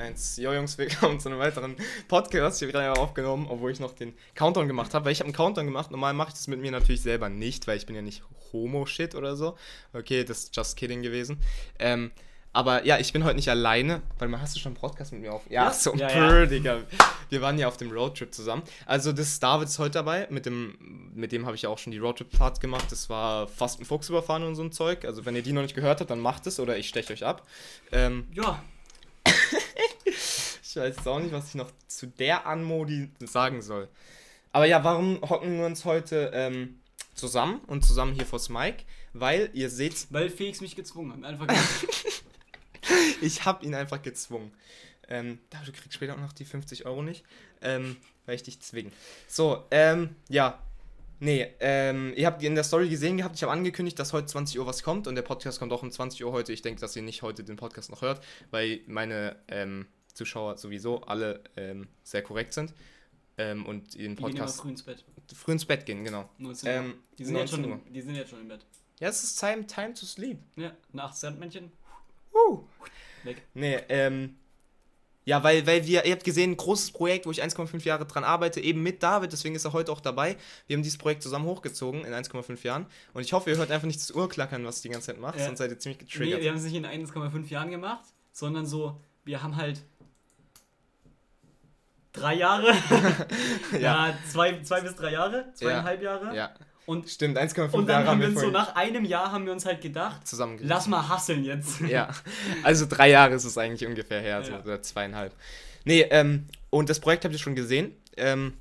1. Jo Jungs, willkommen zu einem weiteren Podcast. Hier wieder aufgenommen, obwohl ich noch den Countdown gemacht habe. Weil ich habe einen Countdown gemacht. Normal mache ich das mit mir natürlich selber nicht, weil ich bin ja nicht Homo-Shit oder so. Okay, das ist just kidding gewesen. Ähm, aber ja, ich bin heute nicht alleine. Warte mal, hast du schon einen Podcast mit mir auf? Ja, Ja. so Ja, ja, ja. Digga. Wir waren ja auf dem Roadtrip zusammen. Also das ist David ist heute dabei. Mit dem, mit dem habe ich ja auch schon die Roadtrip-Fahrt gemacht. Das war fast ein Fuchs überfahren und so ein Zeug. Also wenn ihr die noch nicht gehört habt, dann macht es oder ich steche euch ab. Ähm, Ja, ich weiß auch nicht, was ich noch zu der Anmodi sagen soll. Aber ja, warum hocken wir uns heute ähm, zusammen und zusammen hier vors Mic? Weil ihr seht, weil Felix mich gezwungen hat. Einfach ich habe ihn einfach gezwungen. Ähm, du kriegst später auch noch die 50 Euro nicht, ähm, weil ich dich zwinge. So, ähm, ja. Nee, ähm, ihr habt in der Story gesehen gehabt, ich habe angekündigt, dass heute 20 Uhr was kommt und der Podcast kommt auch um 20 Uhr heute. Ich denke, dass ihr nicht heute den Podcast noch hört, weil meine ähm, Zuschauer sowieso alle ähm, sehr korrekt sind ähm, und den die gehen Podcast früh ins Bett. früh ins Bett gehen, genau. 19 Uhr. Ähm, die, sind jetzt 19 schon, im- die sind jetzt schon im Bett. Ja, es ist time, time to sleep. Ja, nach Sandmännchen. Uh. Weg. Nee, ähm. Ja, weil, weil wir, ihr habt gesehen, ein großes Projekt, wo ich 1,5 Jahre dran arbeite, eben mit David, deswegen ist er heute auch dabei. Wir haben dieses Projekt zusammen hochgezogen in 1,5 Jahren. Und ich hoffe, ihr hört einfach nicht das Uhrklackern, was die ganze Zeit macht, Ja. sonst seid ihr ziemlich Nee, getriggert. wir haben es nicht in 1,5 Jahren gemacht, sondern so, wir haben halt drei Jahre. ja, zwei, zwei bis drei Jahre, zweieinhalb Jahre. ja, Und, stimmt, 1,5 und dann Jahre haben wir uns so nach einem Jahr haben wir uns halt gedacht, lass mal hasseln jetzt. Ja, also drei Jahre ist es eigentlich ungefähr her, so, Ja. oder zweieinhalb. Nee, ähm, und das Projekt habt ihr schon gesehen. Ähm,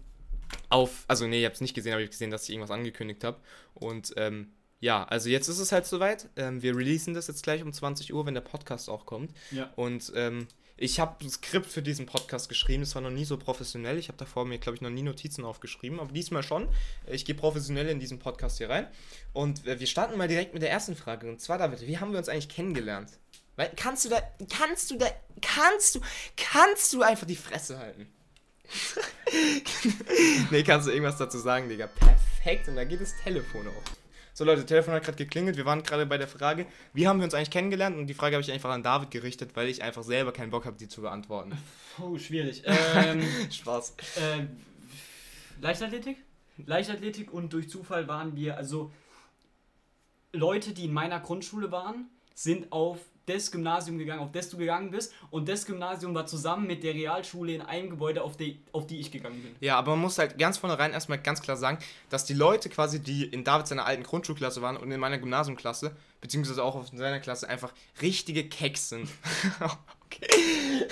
auf, also nee, ihr habt es nicht gesehen, aber ich habe gesehen, dass ich irgendwas angekündigt habe. Und ähm, ja, also jetzt ist es halt soweit. Ähm, wir releasen das jetzt gleich um 20 Uhr, wenn der Podcast auch kommt. Ja. Und ähm, ich habe ein Skript für diesen Podcast geschrieben. Das war noch nie so professionell. Ich habe davor mir, glaube ich, noch nie Notizen aufgeschrieben. Aber diesmal schon. Ich gehe professionell in diesen Podcast hier rein. Und äh, wir starten mal direkt mit der ersten Frage. Und zwar, David, wie haben wir uns eigentlich kennengelernt? Weil, kannst du da, kannst du da, kannst du, kannst du einfach die Fresse halten? nee, kannst du irgendwas dazu sagen, Digga? Perfekt. Und da geht das Telefon auf. So Leute, Telefon hat gerade geklingelt. Wir waren gerade bei der Frage, wie haben wir uns eigentlich kennengelernt? Und die Frage habe ich einfach an David gerichtet, weil ich einfach selber keinen Bock habe, die zu beantworten. Oh, schwierig. Ähm, Spaß. äh, Leichtathletik? Leichtathletik und durch Zufall waren wir, also Leute, die in meiner Grundschule waren, sind auf das Gymnasium gegangen, auf das du gegangen bist. Und das Gymnasium war zusammen mit der Realschule in einem Gebäude, auf die, auf die ich gegangen bin. Ja, aber man muss halt ganz vornherein erstmal ganz klar sagen, dass die Leute quasi, die in David seiner alten Grundschulklasse waren und in meiner Gymnasiumklasse, beziehungsweise auch auf seiner Klasse, einfach richtige Keks sind. okay.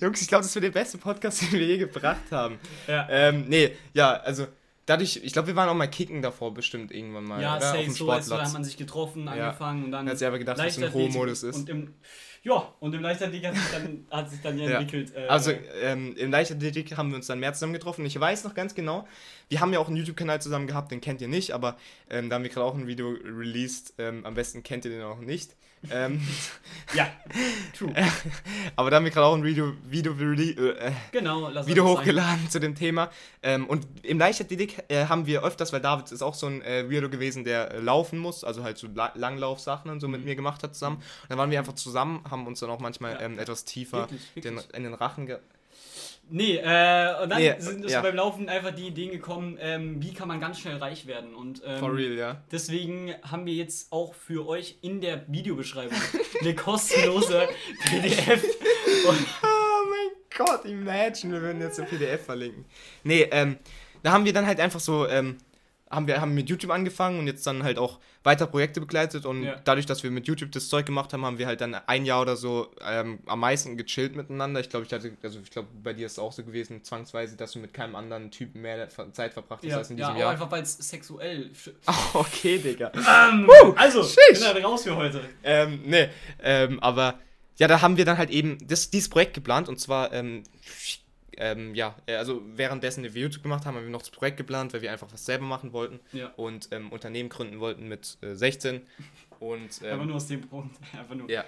Jungs, ich glaube, das wird der beste Podcast, den wir je gebracht haben. Ja. Ähm, nee, ja, also dadurch, ich glaube, wir waren auch mal kicken davor bestimmt irgendwann mal. Ja, oder? safe, auf dem so als da hat man sich getroffen, Ja. angefangen und dann. Hat sich aber gedacht, was ein Leichtathletik Homo-Modus ist. Und im, ja, und im Leichtathletik hat sich dann, hat sich dann ja Ja. entwickelt. Äh, Also ähm, im Leichtathletik haben wir uns dann mehr zusammen getroffen. Ich weiß noch ganz genau, wir haben ja auch einen YouTube-Kanal zusammen gehabt, den kennt ihr nicht, aber ähm, da haben wir gerade auch ein Video released. Ähm, am besten kennt ihr den auch nicht. Ähm, ja, true. aber da haben wir gerade auch ein Video, Video, rele- äh, genau, lass Video hochgeladen zu dem Thema. Ähm, und im Leichtathletik äh, haben wir öfters, weil David ist auch so ein äh, Weirdo gewesen, der äh, laufen muss, also halt so La Langlaufsachen und so mit mir gemacht hat zusammen. Und dann waren wir einfach zusammen, haben uns dann auch manchmal Ja. ähm, etwas tiefer Wirklich, den, wirklich. in den Rachen ge Nee, äh, und dann Nee, sind uns ja. beim Laufen einfach die Ideen gekommen, ähm, wie kann man ganz schnell reich werden. Und ähm, For real, ja. deswegen haben wir jetzt auch für euch in der Videobeschreibung eine kostenlose PDF. Oh mein Gott, imagine, wir würden jetzt ein PDF verlinken. Nee, ähm, da haben wir dann halt einfach so, ähm, haben wir haben mit YouTube angefangen und jetzt dann halt auch weiter Projekte begleitet und Ja. dadurch, dass wir mit YouTube das Zeug gemacht haben, haben wir halt dann ein Jahr oder so ähm, am meisten gechillt miteinander. Ich glaube, ich hatte, also ich glaube, bei dir ist es auch so gewesen, zwangsweise, dass du mit keinem anderen Typen mehr Zeit verbracht hast ja, als in ja diesem auch Jahr. einfach weil es sexuell. sch- Oh, okay, Digga. Ähm, also, sheesh. bin halt raus für heute. Ähm, nee, ähm, aber ja, da haben wir dann halt eben das, dieses Projekt geplant und zwar, ähm, ähm, ja, äh, also währenddessen wir YouTube gemacht haben, haben wir noch das Projekt geplant, weil wir einfach was selber machen wollten Ja. und ähm, Unternehmen gründen wollten mit äh, 16 und Einfach ähm, nur aus dem Grund. Einfach nur. ja,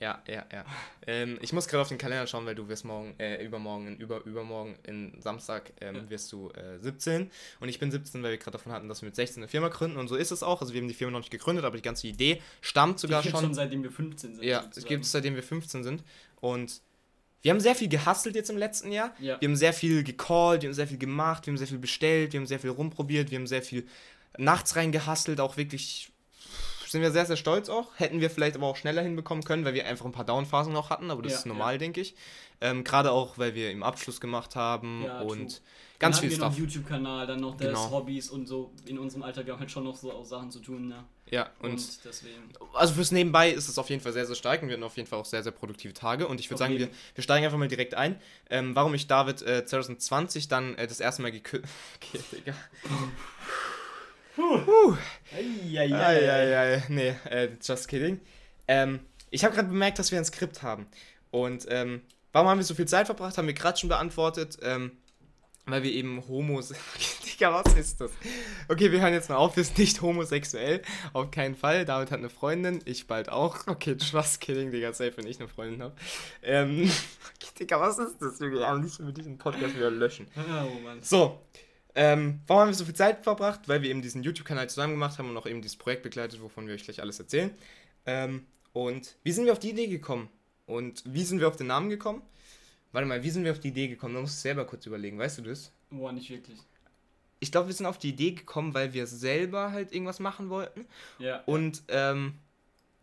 ja, ja, ja. Ähm, ich muss gerade auf den Kalender schauen, weil du wirst morgen, äh, übermorgen, in über, übermorgen, in Samstag ähm, Ja. wirst du äh, 17 und ich bin 17, weil wir gerade davon hatten, dass wir mit 16 eine Firma gründen und so ist es auch. Also wir haben die Firma noch nicht gegründet, aber die ganze Idee stammt sogar Die schon schon seitdem wir 15 sind. ja, es gibt es seitdem wir 15 sind. Und wir haben sehr viel gehustelt jetzt im letzten Jahr. Ja. Wir haben sehr viel gecallt, wir haben sehr viel gemacht, wir haben sehr viel bestellt, wir haben sehr viel rumprobiert, wir haben sehr viel nachts reingehustelt, auch wirklich sind wir sehr, sehr stolz auch. Hätten wir vielleicht aber auch schneller hinbekommen können, weil wir einfach ein paar Downphasen noch hatten, aber das Ja, ist normal, denke ich. Ähm, Gerade auch, weil wir im Abschluss gemacht haben Ja, und true. ganz dann viel haben wir noch Stuff. einen YouTube-Kanal, dann noch das, Genau. Hobbys und so. In unserem Alltag, wir haben halt schon noch so auch Sachen zu tun, ne? Ja, und, Und, deswegen. also fürs Nebenbei ist es auf jeden Fall sehr, sehr stark und wir hatten auf jeden Fall auch sehr, sehr produktive Tage. Und ich würde Auf sagen, wir, wir steigen einfach mal direkt ein. Ähm, warum ich David äh, 2020 dann äh, das erste Mal geküsst. Okay, Digga. Eieiei, nee, äh, just kidding. Ähm, ich habe gerade bemerkt, dass wir ein Skript haben. Und ähm, warum haben wir so viel Zeit verbracht? Haben wir gerade schon beantwortet. Ähm, weil wir eben homo sind. Digga, was ist das? Okay, wir hören jetzt mal auf. Wir sind nicht homosexuell. Auf keinen Fall. David hat eine Freundin. Ich bald auch. Okay, just kidding, Digga. Safe, wenn ich eine Freundin habe. Ähm, okay, Digga, was ist das? Am liebsten würde ich diesen Podcast wieder löschen. Oh Mann. So, ähm, warum haben wir so viel Zeit verbracht? Weil wir eben diesen YouTube-Kanal zusammen gemacht haben und auch eben dieses Projekt begleitet, wovon wir euch gleich alles erzählen. Ähm, und wie sind wir auf die Idee gekommen? Und wie sind wir auf den Namen gekommen? Warte mal, wie sind wir auf die Idee gekommen? Da musst du selber kurz überlegen, weißt du das? Boah, nicht wirklich. Ich glaube, wir sind auf die Idee gekommen, weil wir selber halt irgendwas machen wollten. Ja. Und ähm,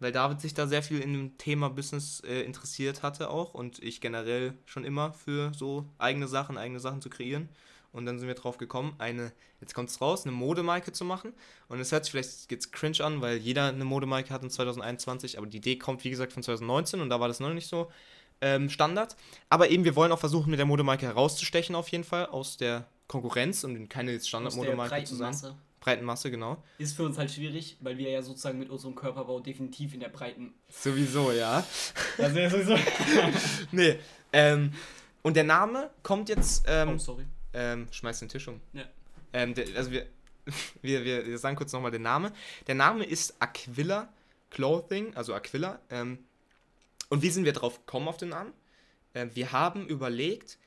weil David sich da sehr viel in dem Thema Business äh, interessiert hatte auch und ich generell schon immer für so eigene Sachen, eigene Sachen zu kreieren. Und dann sind wir drauf gekommen, eine, jetzt kommt es raus, eine Modemarke zu machen. Und es hört sich vielleicht jetzt cringe an, weil jeder eine Modemarke hat in 2021, aber die Idee kommt, wie gesagt, von 2019 und da war das noch nicht so ähm, Standard. Aber eben, wir wollen auch versuchen, mit der Modemarke herauszustechen, auf jeden Fall, aus der Konkurrenz und keine Aus der Standardmodemarke zu sein. Masse. Breiten Masse, genau. Ist für uns halt schwierig, weil wir ja sozusagen mit unserem Körperbau definitiv in der breiten. Sowieso, ja. Also ja, sowieso. Nee. Ähm, und der Name kommt jetzt. oh, Ähm, sorry. Ähm, schmeiß den Tisch um. Ja. Ähm, der, also wir, wir, wir, wir sagen kurz nochmal den Namen. Der Name ist Aquila Clothing, also Aquila. Ähm, und wie sind wir drauf gekommen auf den Namen? Ähm, wir haben überlegt,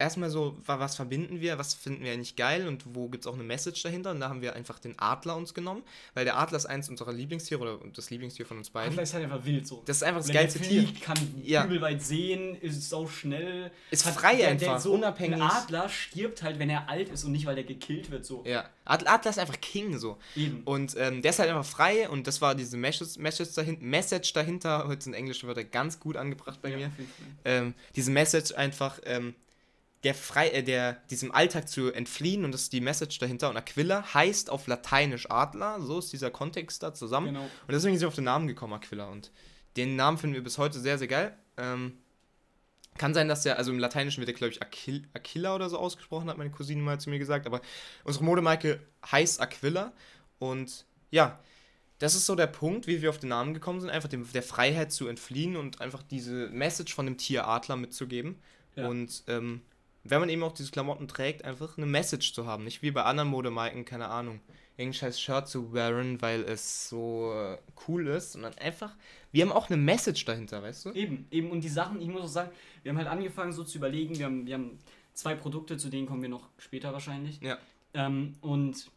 erstmal so, wa- was verbinden wir, was finden wir eigentlich geil und wo gibt es auch eine Message dahinter? Und da haben wir einfach den Adler uns genommen, weil der Adler ist eins unserer Lieblingstiere oder das Lieblingstier von uns beiden. Adler ist halt einfach wild so. Das ist einfach das Wenn geilste Tier. fliegt, kann Ja. übel weit sehen, ist sau schnell. Ist Hat- frei der- einfach, der so, unabhängig. Ein Adler stirbt halt, wenn er alt ist und nicht, weil er gekillt wird so. Ja, Ad- Adler ist einfach King so. Eben. Und ähm, der ist halt einfach frei und das war diese Message, Message, dahinter, Message dahinter. Heute sind englische Wörter ganz gut angebracht bei Ja, mir. Ähm, diese Message einfach, ähm, der frei, äh, der, diesem Alltag zu entfliehen und das ist die Message dahinter. Und Aquila heißt auf Lateinisch Adler, so ist dieser Kontext da zusammen. Genau. Und deswegen sind wir auf den Namen gekommen, Aquila. Und den Namen finden wir bis heute sehr, sehr geil. Ähm, kann sein, dass der, also im Lateinischen wird der, glaube ich, Aquil, Aquila oder so ausgesprochen, hat meine Cousine mal zu mir gesagt. Aber unsere Modemarke heißt Aquila. Und ja, das ist so der Punkt, wie wir auf den Namen gekommen sind, einfach dem, der Freiheit zu entfliehen und einfach diese Message von dem Tier Adler mitzugeben. Ja. Und ähm, wenn man eben auch diese Klamotten trägt, einfach eine Message zu haben. Nicht wie bei anderen Modemarken, keine Ahnung, irgendein scheiß Shirt zu wearen, weil es so äh, cool ist, sondern einfach, wir haben auch eine Message dahinter, weißt du? Eben, eben. Und die Sachen, ich muss auch sagen, wir haben halt angefangen so zu überlegen, wir haben, wir haben zwei Produkte, zu denen kommen wir noch später wahrscheinlich. Ja. Ähm, und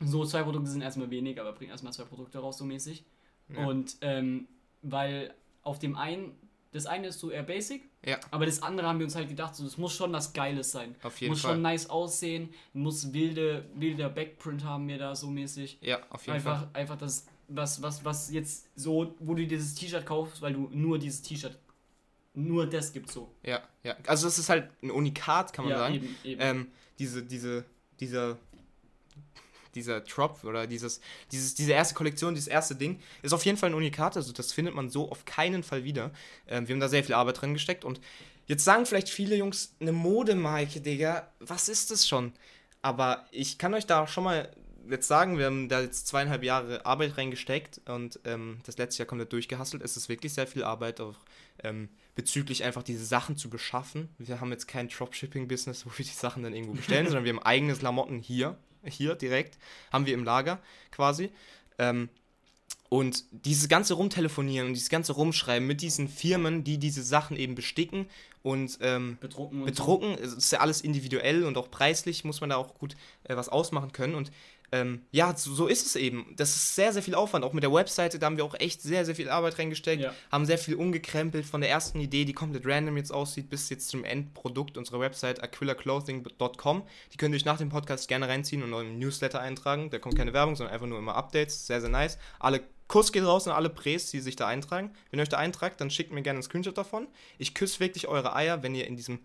so zwei Produkte sind erstmal wenig, aber bringen erstmal zwei Produkte raus, so mäßig. Ja. Und ähm, weil auf dem einen, das eine ist so eher basic, Ja. aber das andere haben wir uns halt gedacht, so, das muss schon was Geiles sein. Auf jeden muss Fall. schon nice aussehen, muss wilde, wilder Backprint haben wir da so mäßig. Ja, auf jeden Einfach, Fall. einfach das, was, was, was jetzt so, wo du dieses T-Shirt kaufst, weil du nur dieses T-Shirt, nur das gibt so. Ja, ja. Also es ist halt ein Unikat, kann man ja, sagen. eben, eben. Ähm, diese, diese, dieser, dieser Drop oder dieses, dieses, diese erste Kollektion, dieses erste Ding, ist auf jeden Fall ein Unikat. Also das findet man so auf keinen Fall wieder. Ähm, wir haben da sehr viel Arbeit drin gesteckt und jetzt sagen vielleicht viele Jungs, eine Modemarke, Digga, was ist das schon? Aber ich kann euch da schon mal jetzt sagen, wir haben da jetzt zweieinhalb Jahre Arbeit reingesteckt und ähm, das letzte Jahr komplett durchgehasselt. Es ist wirklich sehr viel Arbeit auch ähm, bezüglich einfach diese Sachen zu beschaffen. Wir haben jetzt kein Dropshipping-Business, wo wir die Sachen dann irgendwo bestellen, sondern wir haben eigene Klamotten hier, hier direkt, haben wir im Lager quasi. Ähm, und dieses ganze Rumtelefonieren und dieses ganze Rumschreiben mit diesen Firmen, die diese Sachen eben besticken und ähm, bedrucken und bedrucken, es ist ja alles individuell und auch preislich muss man da auch gut äh, was ausmachen können. Und ähm, ja, so, so, ist es eben. Das ist sehr, sehr viel Aufwand. Auch mit der Webseite, da haben wir auch echt sehr, sehr viel Arbeit reingesteckt, ja. haben sehr viel umgekrempelt von der ersten Idee, die komplett random jetzt aussieht, bis jetzt zum Endprodukt unserer Website aquilaclothing.com. Die könnt ihr euch nach dem Podcast gerne reinziehen und euren Newsletter eintragen. Da kommt keine Werbung, sondern einfach nur immer Updates. Sehr, sehr nice. Alle Kuss geht raus an alle Prés, die sich da eintragen. Wenn ihr euch da eintragt, dann schickt mir gerne einen Screenshot davon. Ich küsse wirklich eure Eier, wenn ihr in diesem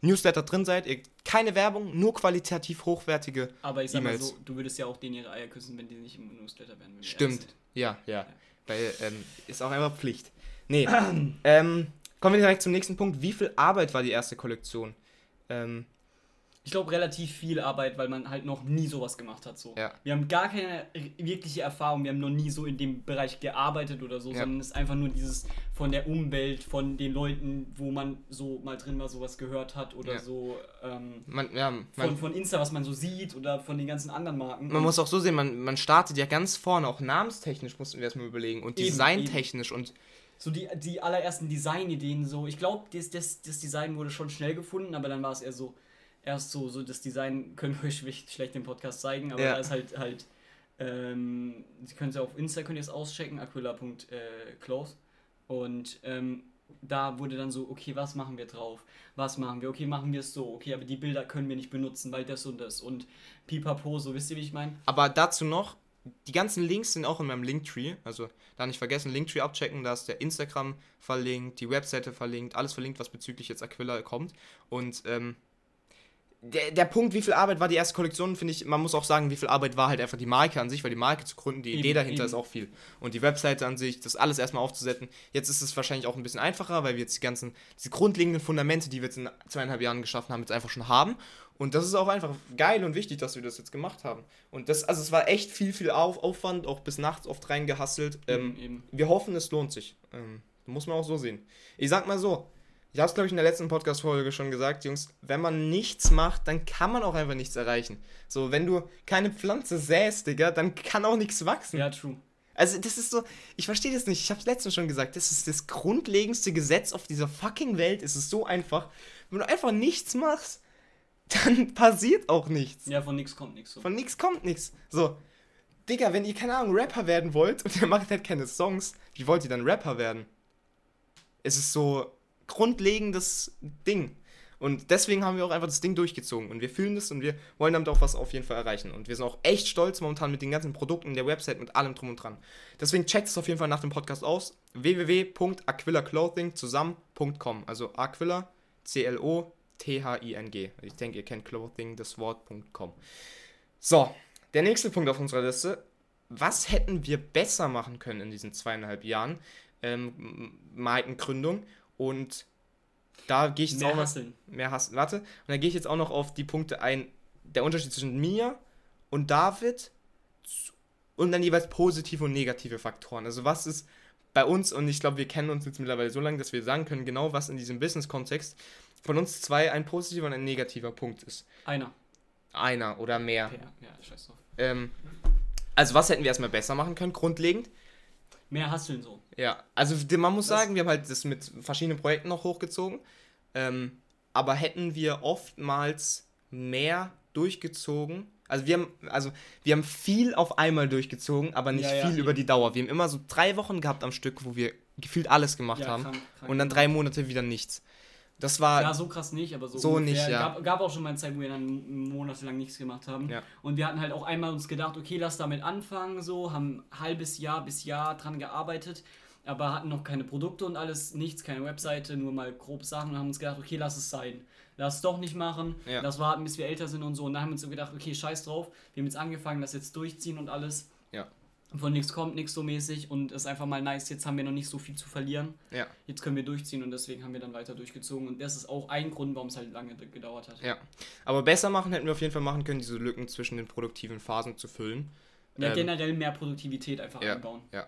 Newsletter drin seid. Ihr, keine Werbung, nur qualitativ hochwertige Aber ich sag mal so, du würdest ja auch denen ihre Eier küssen, wenn die nicht im Newsletter wären. Stimmt, ja, ja, ja. Weil, ähm, ist auch einfach Pflicht. Nee, ähm, kommen wir direkt zum nächsten Punkt. Wie viel Arbeit war die erste Kollektion? Ähm, ich glaube, relativ viel Arbeit, weil man halt noch nie sowas gemacht hat. So. Ja. Wir haben gar keine wirkliche Erfahrung, wir haben noch nie so in dem Bereich gearbeitet oder so, ja. sondern es ist einfach nur dieses von der Umwelt, von den Leuten, wo man so mal drin mal sowas gehört hat oder ja. so ähm, man, man, von, von Insta, was man so sieht oder von den ganzen anderen Marken. Man muss auch so sehen, man, man startet ja ganz vorne, auch namenstechnisch mussten wir erstmal überlegen und designtechnisch und so die, die allerersten Designideen so. Ich glaube, das, das, das Design wurde schon schnell gefunden, aber dann war es eher so, erst so, so das Design können wir euch schlecht im Podcast zeigen, aber ja. da ist halt halt, ähm, Sie können es ja auf Insta könnt ihr es auschecken, aquila.close und ähm, da wurde dann so, okay, was machen wir drauf? Was machen wir? Okay, machen wir es so. Okay, aber die Bilder können wir nicht benutzen, weil das und das und pipapo, so wisst ihr, wie ich meine? Aber dazu noch, die ganzen Links sind auch in meinem Linktree. Also da nicht vergessen, Linktree abchecken, da ist der Instagram verlinkt, die Webseite verlinkt, alles verlinkt, was bezüglich jetzt Aquila kommt. Und ähm, der, der Punkt, wie viel Arbeit war die erste Kollektion, finde ich, man muss auch sagen, wie viel Arbeit war halt einfach die Marke an sich, weil die Marke zu gründen, die eben, Idee dahinter eben. ist auch viel. Und die Webseite an sich, das alles erstmal aufzusetzen. Jetzt ist es wahrscheinlich auch ein bisschen einfacher, weil wir jetzt die ganzen, diese grundlegenden Fundamente, die wir jetzt in zweieinhalb Jahren geschaffen haben, jetzt einfach schon haben. Und das ist auch einfach geil und wichtig, dass wir das jetzt gemacht haben. Und das, also es war echt viel, viel Auf, Aufwand, auch bis nachts oft reingehasselt. Ähm, wir hoffen, es lohnt sich. Ähm, muss man auch so sehen. Ich sag mal so, ich habe es, glaube ich, in der letzten Podcast-Folge schon gesagt, Jungs, wenn man nichts macht, dann kann man auch einfach nichts erreichen. So, wenn du keine Pflanze säst, Digga, dann kann auch nichts wachsen. Ja, true. Also, das ist so, ich verstehe das nicht. Ich habe es letztens schon gesagt, das ist das grundlegendste Gesetz auf dieser fucking Welt. Es ist so einfach. Wenn du einfach nichts machst, dann passiert auch nichts. Ja, von nichts kommt nichts. So. Von nichts kommt nichts. So, Digga, wenn ihr, keine Ahnung, Rapper werden wollt und ihr macht halt keine Songs, wie wollt ihr dann Rapper werden? Es ist so, grundlegendes Ding. Und deswegen haben wir auch einfach das Ding durchgezogen. Und wir fühlen das und wir wollen damit auch was auf jeden Fall erreichen. Und wir sind auch echt stolz momentan mit den ganzen Produkten, der Website, mit allem drum und dran. Deswegen checkt es auf jeden Fall nach dem Podcast aus. www.aquilaclothing zusammen.com. Also Aquila, C-L-O-T-H-I-N-G. Ich denke, ihr kennt Clothing, das Wort.com. So, der nächste Punkt auf unserer Liste. Was hätten wir besser machen können in diesen zweieinhalb Jahren ähm, Markengründung? Und da gehe ich jetzt mehr auch noch. Hasseln. Mehr Hassen. Warte. Und da gehe ich jetzt auch noch auf die Punkte ein. Der Unterschied zwischen mir und David und dann jeweils positive und negative Faktoren. Also was ist bei uns, und ich glaube, wir kennen uns jetzt mittlerweile so lange, dass wir sagen können, genau was in diesem Business-Kontext von uns zwei ein positiver und ein negativer Punkt ist. Einer. Einer oder mehr. Ja, ja scheiß drauf. Ähm, also was hätten wir erstmal besser machen können, grundlegend? Mehr Hasseln so. Ja, also man muss das sagen, wir haben halt das mit verschiedenen Projekten noch hochgezogen. Ähm, aber hätten wir oftmals mehr durchgezogen. Also wir haben, also wir haben viel auf einmal durchgezogen, aber nicht ja, ja, viel eben. über die Dauer. Wir haben immer so drei Wochen gehabt am Stück, wo wir gefühlt alles gemacht ja, haben. Krank, krank und dann drei Monate wieder nichts. Das war. Ja, so krass nicht, aber so. So ungefähr. nicht, ja. Gab, gab auch schon mal eine Zeit, wo wir dann monatelang nichts gemacht haben. Ja. Und wir hatten halt auch einmal uns gedacht, okay, lass damit anfangen, so, haben ein halbes Jahr bis Jahr dran gearbeitet, aber hatten noch keine Produkte und alles, nichts, keine Webseite, nur mal grob Sachen und haben uns gedacht, okay, lass es sein. Lass es doch nicht machen, ja. lass warten, bis wir älter sind und so. Und dann haben wir uns so gedacht, okay, scheiß drauf, wir haben jetzt angefangen, das jetzt durchziehen und alles. Ja von nichts kommt, nichts so mäßig und ist einfach mal nice. Jetzt haben wir noch nicht so viel zu verlieren. Ja. Jetzt können wir durchziehen und deswegen haben wir dann weiter durchgezogen und das ist auch ein Grund, warum es halt lange gedauert hat. Ja. Aber besser machen hätten wir auf jeden Fall machen können, diese Lücken zwischen den produktiven Phasen zu füllen. Ja, ähm, generell mehr Produktivität einfach ja, einbauen. Ja.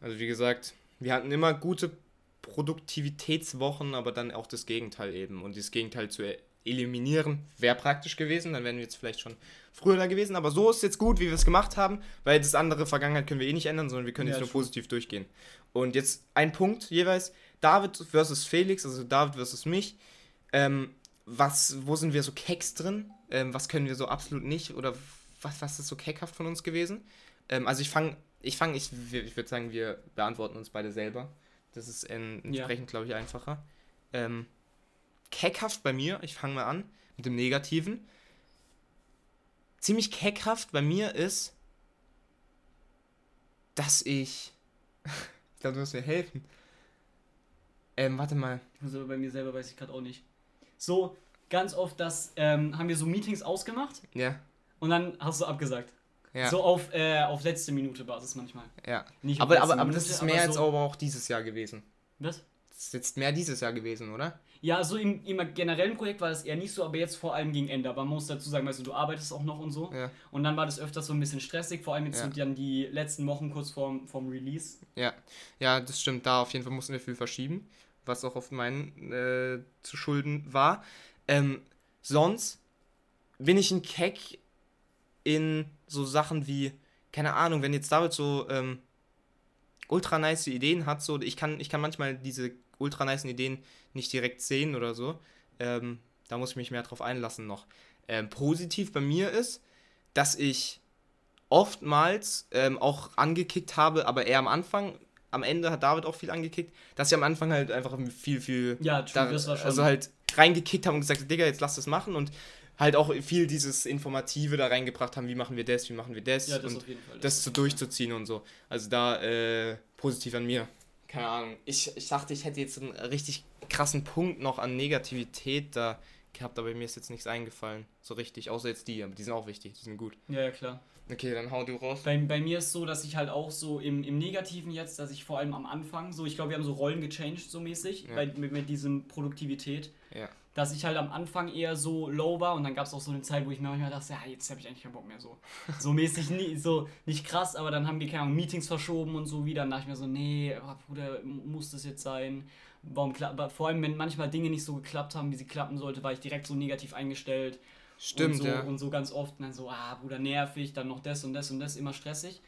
Also wie gesagt, wir hatten immer gute Produktivitätswochen, aber dann auch das Gegenteil eben. Und das Gegenteil zu eliminieren wäre praktisch gewesen. Dann wären wir jetzt vielleicht schon früher da gewesen. Aber so ist jetzt gut, wie wir es gemacht haben, weil das andere Vergangenheit können wir eh nicht ändern, sondern wir können ja, jetzt nur schon. positiv durchgehen. Und jetzt ein Punkt jeweils: David versus Felix, also David versus mich. Ähm, was, wo sind wir so Keks drin? Ähm, was können wir so absolut nicht? Oder was, was ist so keckhaft von uns gewesen? Ähm, also ich fange, ich fange, ich, ich würde sagen, wir beantworten uns beide selber. Das ist entsprechend, ja. glaube ich, einfacher. Ähm, keckhaft bei mir, ich fange mal an mit dem Negativen. Ziemlich keckhaft bei mir ist, dass ich. ich glaube, du musst mir helfen. Ähm, warte mal. Also bei mir selber weiß ich gerade auch nicht. So, ganz oft das, ähm, haben wir so Meetings ausgemacht. Ja. Und dann hast du abgesagt. Ja. So auf, äh, auf letzte Minute Basis manchmal. Ja. Nicht aber, aber, aber Minute, das ist mehr als so aber auch dieses Jahr gewesen. Was? Das ist jetzt mehr dieses Jahr gewesen, oder? Ja, so im, im generellen Projekt war das eher nicht so, aber jetzt vor allem gegen Ende. Aber man muss dazu sagen, weißt du, du arbeitest auch noch und so. Ja. Und dann war das öfters so ein bisschen stressig, vor allem jetzt ja. dann die letzten Wochen kurz vorm, vorm Release. Ja, ja, das stimmt. Da auf jeden Fall mussten wir viel verschieben, was auch auf meinen äh, zu schulden war. Ähm, sonst bin ich ein Keck in so Sachen wie, keine Ahnung, wenn jetzt David so ähm, ultra nice Ideen hat, so ich kann, ich kann manchmal diese ultra nice Ideen nicht direkt sehen oder so. Ähm, da muss ich mich mehr drauf einlassen noch. Ähm, positiv bei mir ist, dass ich oftmals ähm, auch angekickt habe, aber eher am Anfang. Am Ende hat David auch viel angekickt, dass ich am Anfang halt einfach viel, viel. Ja, true, da, das war schon. Also halt reingekickt haben und gesagt, Digga, jetzt lass das machen und halt auch viel dieses Informative da reingebracht haben, wie machen wir das, wie machen wir das, ja, das und Fall, das, das so durchzuziehen und so. Also da äh, positiv an mir. Keine Ahnung. Ich, ich dachte, ich hätte jetzt einen richtig krassen Punkt noch an Negativität da gehabt, aber mir ist jetzt nichts eingefallen. So richtig, außer jetzt die, aber die sind auch wichtig, die sind gut. Ja, ja, klar. Okay, dann hau du raus. Bei, bei mir ist so, dass ich halt auch so im, im Negativen jetzt, dass ich vor allem am Anfang so, ich glaube, wir haben so Rollen gechanged so mäßig, ja. bei, mit, mit diesem Produktivität. Ja dass ich halt am Anfang eher so low war und dann gab es auch so eine Zeit, wo ich mir manchmal dachte, ja, jetzt habe ich eigentlich keinen Bock mehr so. So mäßig, nie, so nicht krass, aber dann haben wir, keine Ahnung, Meetings verschoben und so wieder. Dann dachte ich mir so, nee, oh, Bruder, muss das jetzt sein? Warum klappt, vor allem, wenn manchmal Dinge nicht so geklappt haben, wie sie klappen sollte, war ich direkt so negativ eingestellt. Stimmt, und so, ja. Und so ganz oft dann so, ah, Bruder, nervig, dann noch das und das und das, immer stressig.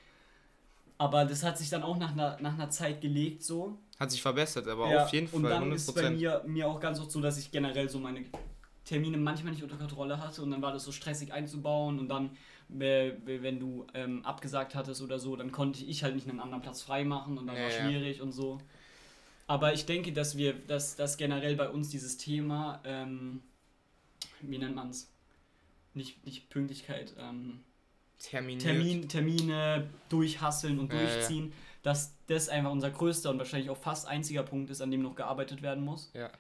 Aber das hat sich dann auch nach einer, nach einer Zeit gelegt so. Hat sich verbessert, aber ja, auf jeden Fall. Und dann 100%. ist bei mir, mir auch ganz oft so, dass ich generell so meine Termine manchmal nicht unter Kontrolle hatte und dann war das so stressig einzubauen und dann, äh, wenn du ähm, abgesagt hattest oder so, dann konnte ich halt nicht einen anderen Platz freimachen und dann ja, war schwierig ja. und so. Aber ich denke, dass wir, dass, dass generell bei uns dieses Thema, ähm, wie nennt man es? Nicht, nicht Pünktlichkeit, ähm, Termin, Termine durchhasseln und durchziehen, ja, dass das einfach unser größter und wahrscheinlich auch fast einziger Punkt ist, an dem noch gearbeitet werden muss. Ja.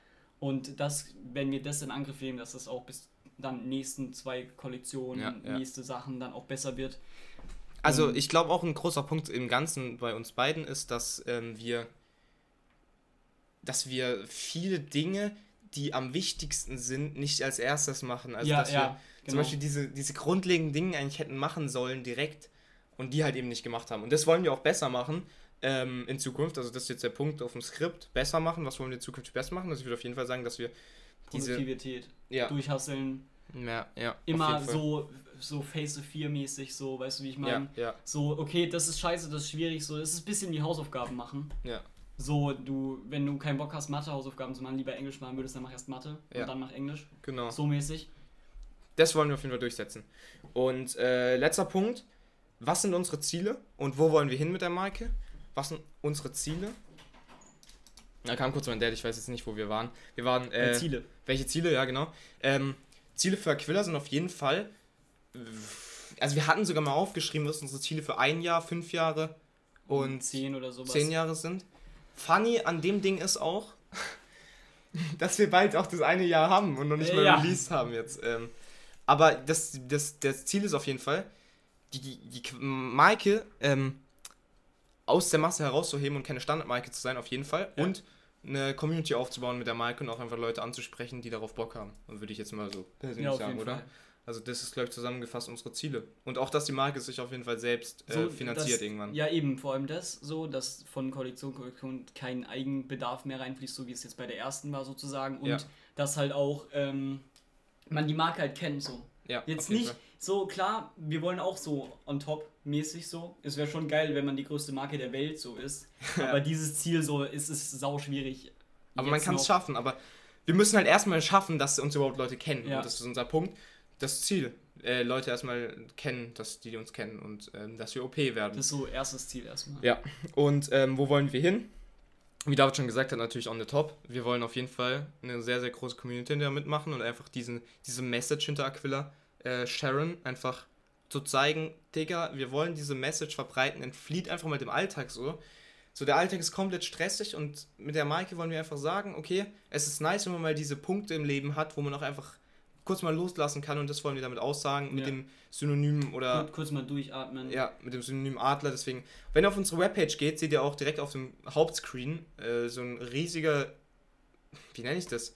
Und das, wenn wir das in Angriff nehmen, dass das auch bis dann nächsten zwei Kollektionen, ja, ja. nächste Sachen dann auch besser wird. Also ich glaube auch ein großer Punkt im Ganzen bei uns beiden ist, dass ähm, wir, dass wir viele Dinge, die am wichtigsten sind, nicht als erstes machen. Also ja, dass wir genau. zum Beispiel diese, diese grundlegenden Dinge eigentlich hätten machen sollen direkt und die halt eben nicht gemacht haben. Und das wollen wir auch besser machen ähm, in Zukunft. Also das ist jetzt der Punkt auf dem Skript. Besser machen. Was wollen wir zukünftig besser machen? Also ich würde auf jeden Fall sagen, dass wir diese Produktivität ja. durchhasseln. Ja, ja. Immer so, so Phase 4 mäßig, so, weißt du, wie ich meine? Ja, ja. So, okay, das ist scheiße, das ist schwierig, so, das ist ein bisschen wie Hausaufgaben machen. Ja. So, du, wenn du keinen Bock hast, Mathe-Hausaufgaben zu machen, lieber Englisch machen würdest, dann mach erst Mathe ja. und dann mach Englisch. Genau. So mäßig. Das wollen wir auf jeden Fall durchsetzen. Und äh, letzter Punkt, was sind unsere Ziele und wo wollen wir hin mit der Marke? Was sind unsere Ziele? Da kam kurz mein Dad, ich weiß jetzt nicht, wo wir waren. Wir waren. Äh, Ziele. Welche Ziele, ja, genau. Ähm, Ziele für Aquila sind auf jeden Fall. Also, wir hatten sogar mal aufgeschrieben, was unsere Ziele für ein Jahr, fünf Jahre und zehn oder sowas. Zehn Jahre sind. Funny an dem Ding ist auch, dass wir bald auch das eine Jahr haben und noch nicht mal ja. released haben jetzt. Ähm, aber das, das, das Ziel ist auf jeden Fall, die, die, die Marke ähm, aus der Masse herauszuheben und keine Standardmarke zu sein, auf jeden Fall. Ja. Und eine Community aufzubauen mit der Marke und auch einfach Leute anzusprechen, die darauf Bock haben. Würde ich jetzt mal so persönlich ja, sagen, oder? Fall. Also das ist, glaube ich, zusammengefasst unsere Ziele. Und auch, dass die Marke sich auf jeden Fall selbst äh, so, finanziert das, irgendwann. Ja, eben, vor allem das so, dass von Kollektion zu Kollektion kein Eigenbedarf mehr reinfließt, so wie es jetzt bei der ersten war sozusagen. Und ja. dass halt auch ähm, man die Marke halt kennt so. Ja, jetzt nicht Fall. so, klar, wir wollen auch so on top mäßig so. Es wäre schon geil, wenn man die größte Marke der Welt so ist. aber dieses Ziel so ist es sau schwierig. Aber man kann es schaffen, aber wir müssen halt erstmal schaffen, dass uns überhaupt Leute kennen. Ja. Und das ist unser Punkt. das Ziel. Äh, Leute erstmal kennen, dass die uns kennen und ähm, dass wir OP werden. Das ist so erstes Ziel erstmal. Ja. Und ähm, wo wollen wir hin? Wie David schon gesagt hat, natürlich on the top. Wir wollen auf jeden Fall eine sehr, sehr große Community da mitmachen und einfach diesen, diese Message hinter Aquila äh, sharen. Einfach zu zeigen, Digga, wir wollen diese Message verbreiten, entflieht einfach mal dem Alltag so. So, der Alltag ist komplett stressig und mit der Maike wollen wir einfach sagen, okay, es ist nice, wenn man mal diese Punkte im Leben hat, wo man auch einfach kurz mal loslassen kann und das wollen wir damit aussagen mit Ja. dem Synonym oder Kurz, kurz mal durchatmen. ja, mit dem Synonym Adler. Deswegen, wenn ihr auf unsere Webpage geht, seht ihr auch direkt auf dem Hauptscreen äh, so ein riesiger, wie nenne ich das?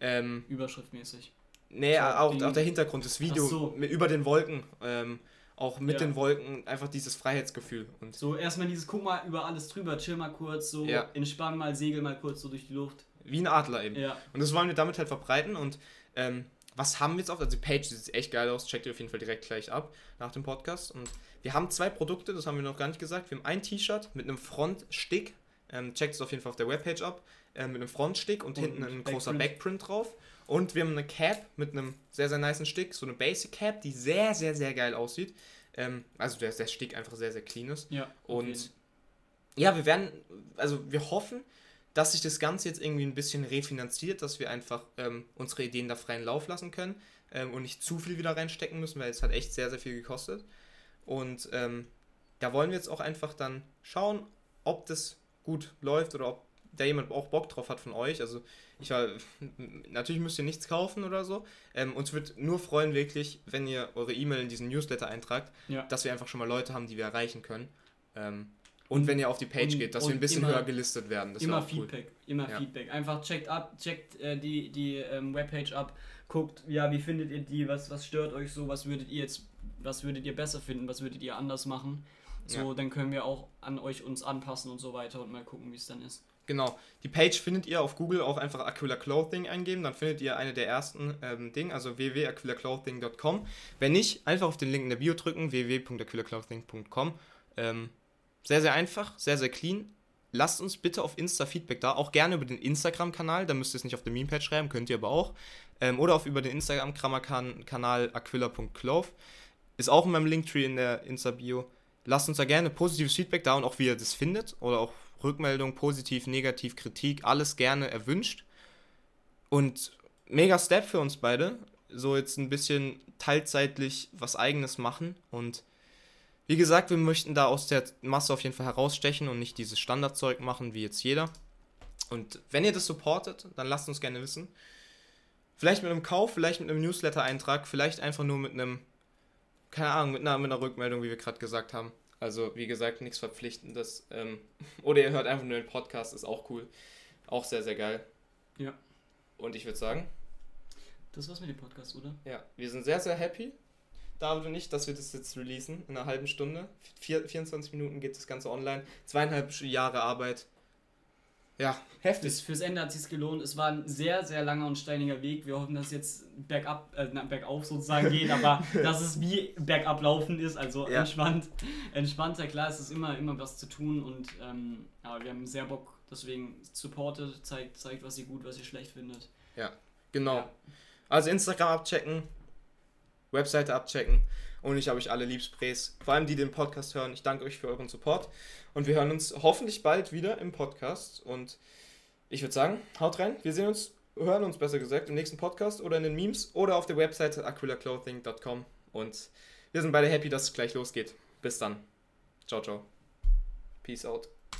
Ähm, Überschriftmäßig. nee, So, auch, auch der Hintergrund, das Video so. mit, über den Wolken. Ähm, auch mit Ja. den Wolken einfach dieses Freiheitsgefühl. Und So erstmal dieses, guck mal über alles drüber, chill mal kurz, so Ja. entspann mal, segel mal kurz so durch die Luft. wie ein Adler eben. Ja. Und das wollen wir damit halt verbreiten. Und ähm, was haben wir jetzt auf? Also die Page sieht echt geil aus. Checkt ihr auf jeden Fall direkt gleich ab nach dem Podcast. Und wir haben zwei Produkte, das haben wir noch gar nicht gesagt. Wir haben ein T-Shirt mit einem Frontstick. Ähm, checkt es auf jeden Fall auf der Webpage ab. Ähm, mit einem Frontstick und, Und hinten ein großer Backprint. Backprint drauf. Und wir haben eine Cap mit einem sehr, sehr niceen Stick. So eine Basic Cap, die sehr, sehr, sehr geil aussieht. Ähm, also der, der Stick einfach sehr, sehr clean ist. Ja. Und okay. ja, wir werden, also wir hoffen, dass sich das Ganze jetzt irgendwie ein bisschen refinanziert, dass wir einfach ähm, unsere Ideen da freien Lauf lassen können ähm, und nicht zu viel wieder reinstecken müssen, weil es hat echt sehr, sehr viel gekostet. Und ähm, da wollen wir jetzt auch einfach dann schauen, ob das gut läuft oder ob da jemand auch Bock drauf hat von euch. Also ich war, natürlich müsst ihr nichts kaufen oder so. Ähm, uns wird nur freuen wirklich, wenn ihr eure E-Mail in diesen Newsletter eintragt, Ja. dass wir einfach schon mal Leute haben, die wir erreichen können. Ähm, und wenn ihr auf die Page und- geht, dass wir ein bisschen immer- höher gelistet werden. Das immer auch cool. Feedback, immer Ja. Feedback. Einfach checkt ab, checkt äh, die, die ähm, Webpage ab, guckt, ja, wie findet ihr die, was, was stört euch so, was würdet ihr jetzt, was würdet ihr besser finden, was würdet ihr anders machen. So, dann können wir auch an euch uns anpassen und so weiter und mal gucken, wie es dann ist. Genau. Die Page findet ihr auf Google auch einfach Aquila Clothing eingeben. Dann findet ihr eine der ersten ähm, Dinge, also www.aquilaclothing.com. Wenn nicht, einfach auf den Link in der Bio drücken, www.aquilaclothing.com. Ähm, sehr, sehr einfach, sehr, sehr clean. Lasst uns bitte auf Insta Feedback da, auch gerne über den Instagram-Kanal, da müsst ihr es nicht auf der Meme-Page schreiben, könnt ihr aber auch. Ähm, oder auf über den Instagram-Kanal aquila.clove. Ist auch in meinem Linktree in der Insta-Bio. Lasst uns da gerne positives Feedback da und auch wie ihr das findet oder auch Rückmeldung, positiv, negativ, Kritik, alles gerne erwünscht. Und mega Step für uns beide. So jetzt ein bisschen teilzeitlich was eigenes machen. Und wie gesagt, wir möchten da aus der Masse auf jeden Fall herausstechen und nicht dieses Standardzeug machen wie jetzt jeder. Und wenn ihr das supportet, dann lasst uns gerne wissen. Vielleicht mit einem Kauf, vielleicht mit einem Newsletter-Eintrag, vielleicht einfach nur mit einem, keine Ahnung, mit einer, mit einer Rückmeldung, wie wir gerade gesagt haben. Also, wie gesagt, nichts Verpflichtendes. Ähm, oder ihr hört einfach nur den Podcast, ist auch cool. Auch sehr, sehr geil. Ja. Und ich würde sagen, Das war's mit dem Podcast, oder? ja, wir sind sehr, sehr happy, David und ich, dass wir das jetzt releasen in einer halben Stunde. Vier, 24 Minuten geht das Ganze online. Zweieinhalb Jahre Arbeit. Ja, heftig. Das, fürs Ende hat es sich gelohnt. Es war ein sehr, sehr langer und steiniger Weg. Wir hoffen, dass es jetzt bergab, äh, bergauf sozusagen geht, aber dass es wie bergab laufen ist, also Ja. entspannt. Entspannter, klar, es ist immer, immer was zu tun und ähm, aber wir haben sehr Bock, deswegen supportet, zeigt, zeigt, was ihr gut, was ihr schlecht findet. Genau. Ja. Also Instagram abchecken, Webseite abchecken und ich habe euch alle liebsprays. Vor allem die, die den Podcast hören. Ich danke euch für euren Support und wir hören uns hoffentlich bald wieder im Podcast und ich würde sagen, haut rein. Wir sehen uns, hören uns besser gesagt im nächsten Podcast oder in den Memes oder auf der Webseite aquilaclothing.com und wir sind beide happy, dass es gleich losgeht. Bis dann. Ciao, ciao. Peace out.